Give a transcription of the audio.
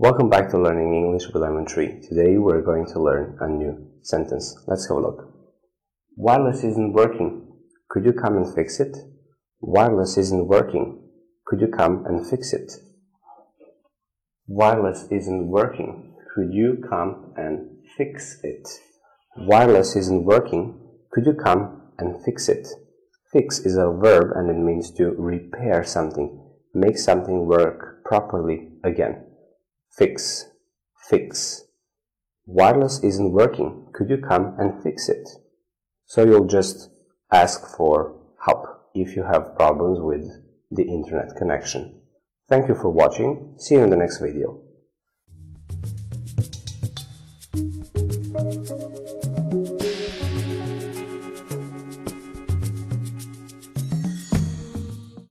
Welcome back to Learning English with Lemon Tree. Today we're going to learn a new sentence. Let's have a look. Wireless isn't working. Could you come and fix it? Wireless isn't working. Could you come and fix it? Wireless isn't working. Could you come and fix it? Wireless isn't working. Could you come and fix it? Fix is a verb and it means to repair something, make something work properly again fix, fix. Wireless isn't working. Could you come and fix it? So you'll just ask for help if you have problems with the internet connection. Thank you for watching. See you in the next video.